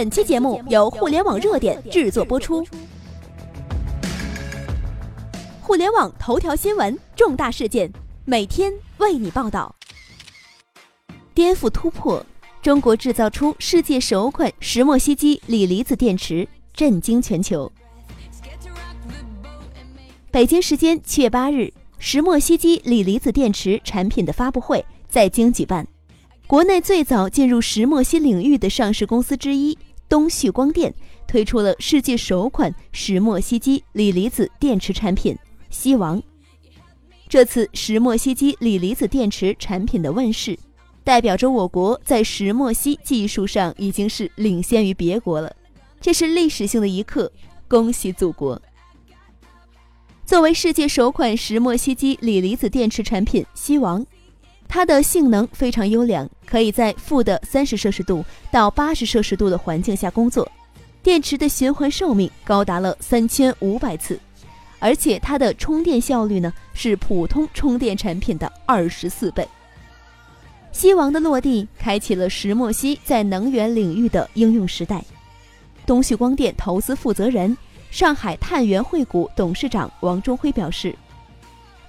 本期节目由互联网热点制作播出。互联网头条新闻，重大事件，每天为你报道。颠覆突破，中国制造出世界首款石墨烯基锂离子电池，震惊全球。北京时间七月八日，石墨烯基锂离子电池产品的发布会在京举办。国内最早进入石墨烯领域的上市公司之一东旭光电推出了世界首款石墨烯基锂离子电池产品“烯王”。这次石墨烯基锂离子电池产品的问世，代表着我国在石墨烯技术上已经是领先于别国了，这是历史性的一刻，恭喜祖国！作为世界首款石墨烯基锂离子电池产品“烯王”。它的性能非常优良，可以在负的三十摄氏度到八十摄氏度的环境下工作。电池的循环寿命高达了三千五百次，而且它的充电效率呢是普通充电产品的二十四倍。西王的落地，开启了石墨烯在能源领域的应用时代。东旭光电投资负责人、上海碳源汇谷董事长王忠辉表示。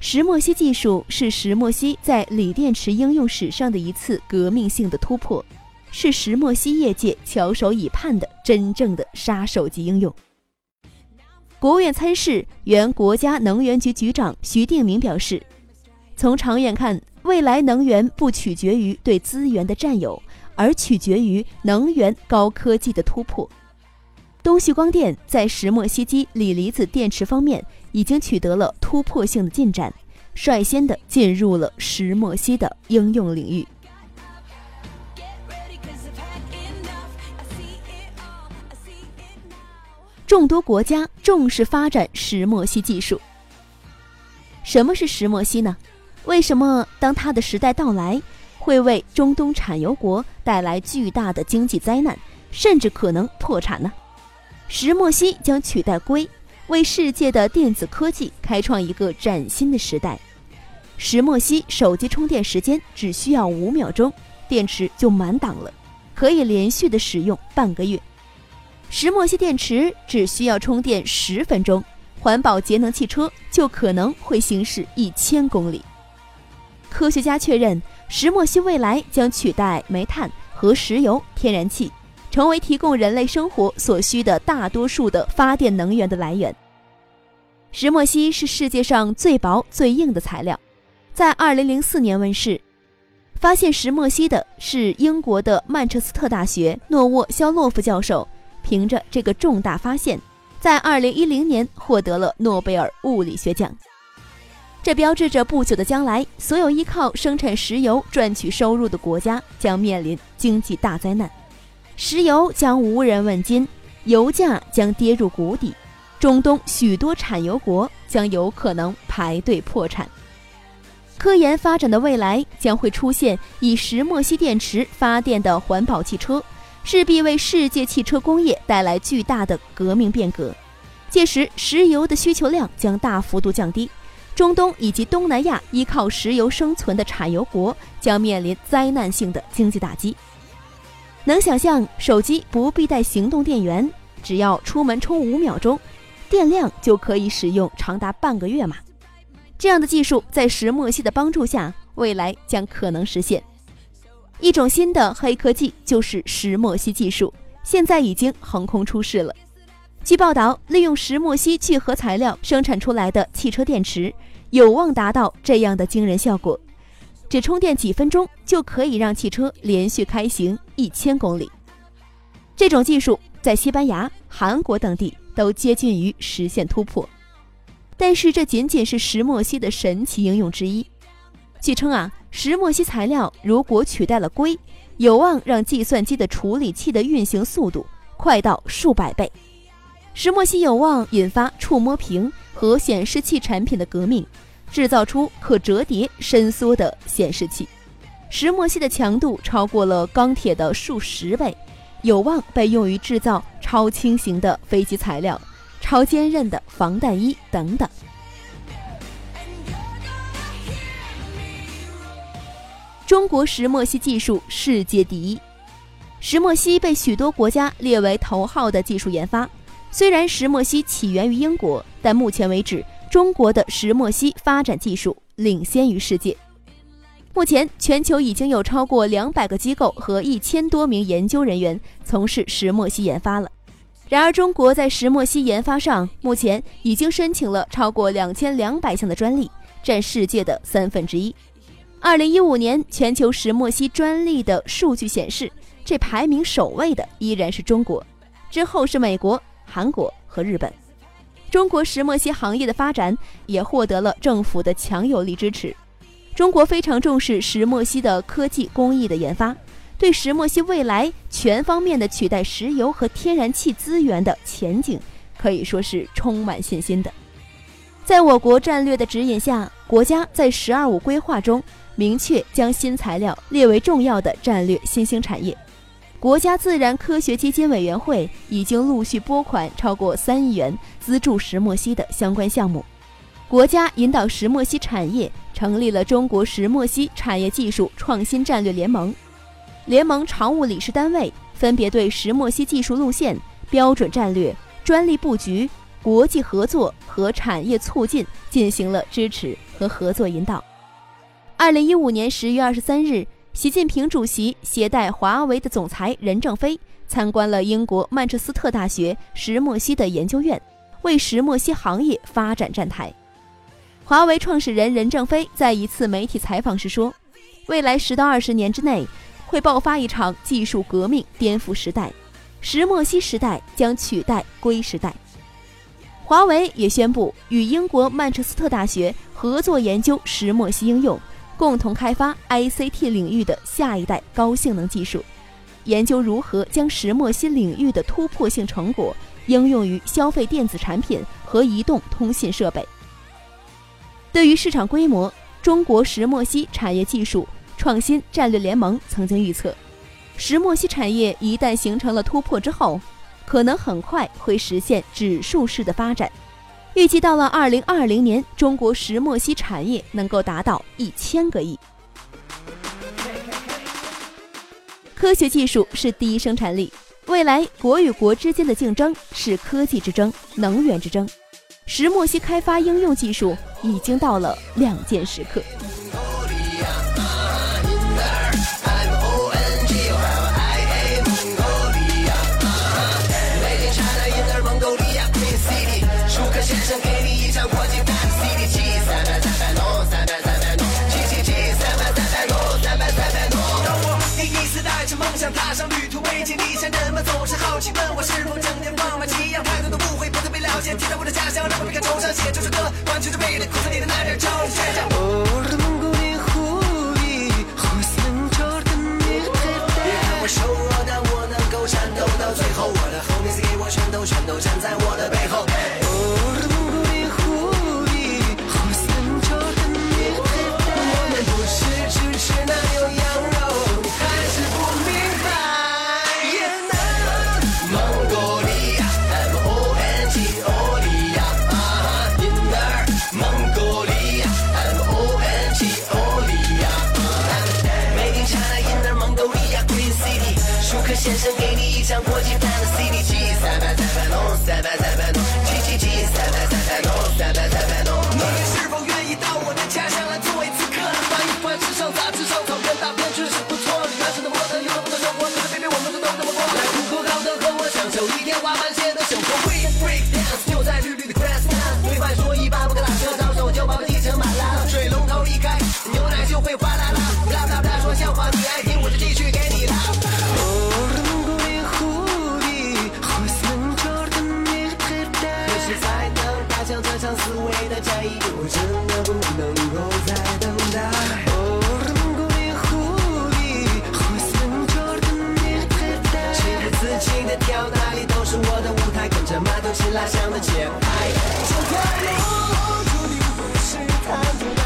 石墨烯技术是石墨烯在锂电池应用史上的一次革命性的突破，是石墨烯业界翘首以盼的真正的杀手级应用。国务院参事、原国家能源局局长徐定明表示，从长远看，未来能源不取决于对资源的占有，而取决于能源高科技的突破。东旭光电在石墨烯基锂离子电池方面。已经取得了突破性的进展，率先的进入了石墨烯的应用领域。众多国家重视发展石墨烯技术。什么是石墨烯呢？为什么当它的时代到来，会为中东产油国带来巨大的经济灾难，甚至可能破产呢？石墨烯将取代硅。为世界的电子科技开创一个崭新的时代。石墨烯手机充电时间只需要五秒钟，电池就满档了，可以连续的使用半个月。石墨烯电池只需要充电十分钟，环保节能汽车就可能会行驶一千公里。科学家确认，石墨烯未来将取代煤炭和石油、天然气。成为提供人类生活所需的大多数的发电能源的来源。石墨烯是世界上最薄最硬的材料，在2004年问世。发现石墨烯的是英国的曼彻斯特大学诺沃肖洛夫教授，凭着这个重大发现，在2010年获得了诺贝尔物理学奖。这标志着不久的将来，所有依靠生产石油赚取收入的国家将面临经济大灾难。石油将无人问津，油价将跌入谷底，中东许多产油国将有可能排队破产。科研发展的未来将会出现以石墨烯电池发电的环保汽车，势必为世界汽车工业带来巨大的革命变革。届时，石油的需求量将大幅度降低，中东以及东南亚依靠石油生存的产油国将面临灾难性的经济打击。能想象手机不必带行动电源，只要出门充五秒钟，电量就可以使用长达半个月吗？这样的技术在石墨烯的帮助下，未来将可能实现。一种新的黑科技就是石墨烯技术，现在已经横空出世了。据报道，利用石墨烯聚合材料生产出来的汽车电池，有望达到这样的惊人效果。只充电几分钟就可以让汽车连续开行一千公里，这种技术在西班牙、韩国等地都接近于实现突破。但是这仅仅是石墨烯的神奇应用之一。据称啊，石墨烯材料如果取代了硅，有望让计算机的处理器的运行速度快到数百倍。石墨烯有望引发触摸屏和显示器产品的革命。制造出可折叠伸缩的显示器，石墨烯的强度超过了钢铁的数十倍，有望被用于制造超轻型的飞机材料、超坚韧的防弹衣等等。中国石墨烯技术世界第一，石墨烯被许多国家列为头号的技术研发。虽然石墨烯起源于英国，但目前为止，中国的石墨烯发展技术领先于世界。目前，全球已经有超过两百个机构和一千多名研究人员从事石墨烯研发了。然而，中国在石墨烯研发上目前已经申请了超过两千两百项的专利，占世界的三分之一。二零一五年全球石墨烯专利的数据显示，这排名首位的依然是中国，之后是美国、韩国和日本。中国石墨烯行业的发展也获得了政府的强有力支持。中国非常重视石墨烯的科技工艺的研发，对石墨烯未来全方面的取代石油和天然气资源的前景可以说是充满信心的。在我国战略的指引下，国家在“十二五”规划中明确将新材料列为重要的战略新兴产业。国家自然科学基金委员会已经陆续拨款超过三亿元资助石墨烯的相关项目。国家引导石墨烯产业成立了中国石墨烯产业技术创新战略联盟，联盟常务理事单位分别对石墨烯技术路线、标准战略、专利布局、国际合作和产业促进进行了支持和合作引导。二零一五年十月二十三日，习近平主席携带华为的总裁任正非参观了英国曼彻斯特大学石墨烯的研究院，为石墨烯行业发展站台。华为创始人任正非在一次媒体采访时说：“未来十到二十年之内，会爆发一场技术革命，颠覆时代，石墨烯时代将取代硅时代。”华为也宣布与英国曼彻斯特大学合作研究石墨烯应用，共同开发 ICT 领域的下一代高性能技术，研究如何将石墨烯领域的突破性成果应用于消费电子产品和移动通信设备。对于市场规模，中国石墨烯产业技术创新战略联盟曾经预测，石墨烯产业一旦形成了突破之后，可能很快会实现指数式的发展。预计到了二零二零年，中国石墨烯产业能够达到一千个亿。科学技术是第一生产力，未来国与国之间的竞争是科技之争、能源之争。石墨烯开发应用技术已经到了亮剑时刻。上旅途，未经历险，人们总是好奇问我是否整天放慢一样太多的误会，不曾被了解。提到我的家乡，让我别看惆怅，写这首歌，完全是为了苦涩里的男人超倔想的简单就跳跃注定不是坎坷